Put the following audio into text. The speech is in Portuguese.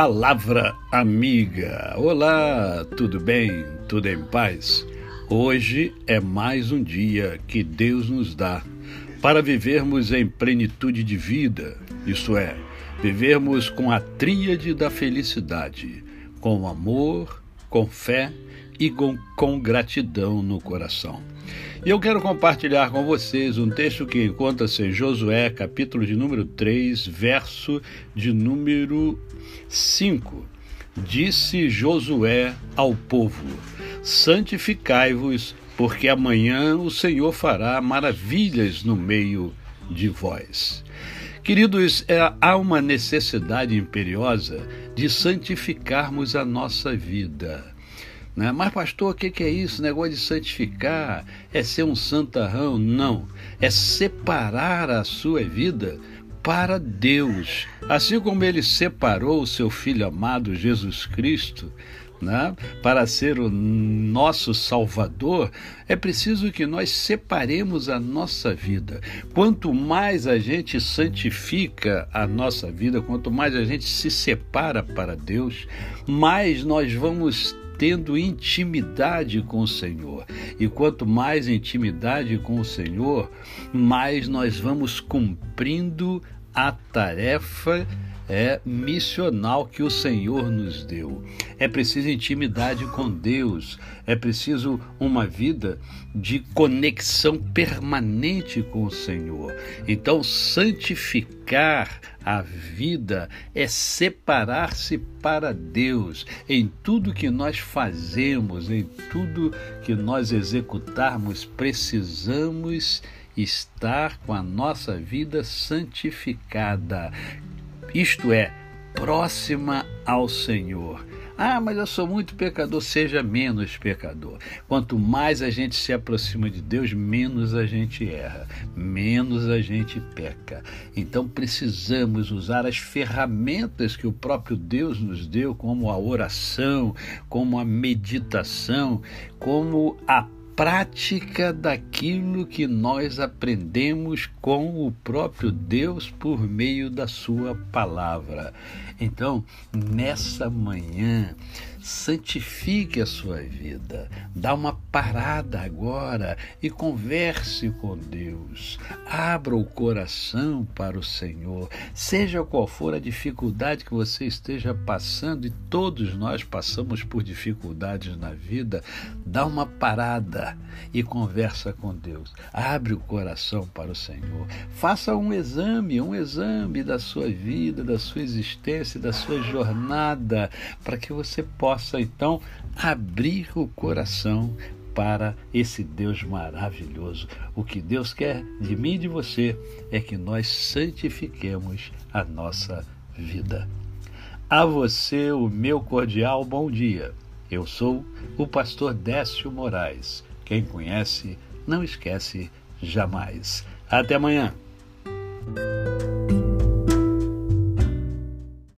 Palavra Amiga. Olá, tudo bem? Tudo em paz? Hoje é mais um dia que Deus nos dá para vivermos em plenitude de vida, isto é, vivermos com a tríade da felicidade, com amor, com fé e com, com gratidão no coração. E eu quero compartilhar com vocês um texto que encontra-se em Josué, capítulo de número 3, verso de número 5. Disse Josué ao povo: Santificai-vos, porque amanhã o Senhor fará maravilhas no meio de vós. Queridos, é, há uma necessidade imperiosa de santificarmos a nossa vida. Né? Mas, pastor, o que, que é isso? Negócio de santificar? É ser um santarrão? Não. É separar a sua vida para Deus. Assim como ele separou o seu filho amado Jesus Cristo, né, para ser o nosso Salvador, é preciso que nós separemos a nossa vida. Quanto mais a gente santifica a nossa vida, quanto mais a gente se separa para Deus, mais nós vamos tendo intimidade com o Senhor. E quanto mais intimidade com o Senhor, mais nós vamos cumprindo a tarefa é missional que o Senhor nos deu. É preciso intimidade com Deus, é preciso uma vida de conexão permanente com o Senhor. Então, santificar a vida é separar-se para Deus em tudo que nós fazemos, em tudo que nós executarmos, precisamos estar com a nossa vida santificada, isto é, próxima ao Senhor. Ah, mas eu sou muito pecador, seja menos pecador. Quanto mais a gente se aproxima de Deus, menos a gente erra, menos a gente peca. Então precisamos usar as ferramentas que o próprio Deus nos deu, como a oração, como a meditação, como a prática daquilo que nós aprendemos com o próprio Deus por meio da Sua palavra. Então, nessa manhã, santifique a sua vida, dá uma parada agora e converse com Deus. Abra o coração para o Senhor, seja qual for a dificuldade que você esteja passando, e todos nós passamos por dificuldades na vida, dá uma parada e conversa com Deus. Abre o coração para o Senhor. Faça um exame, um exame da sua vida, da sua existência, da sua jornada, para que você possa então abrir o coração para esse Deus maravilhoso. O que Deus quer de mim e de você é que nós santifiquemos a nossa vida. A você o meu cordial bom dia. Eu sou o pastor Décio Moraes. Quem conhece, não esquece jamais. Até amanhã.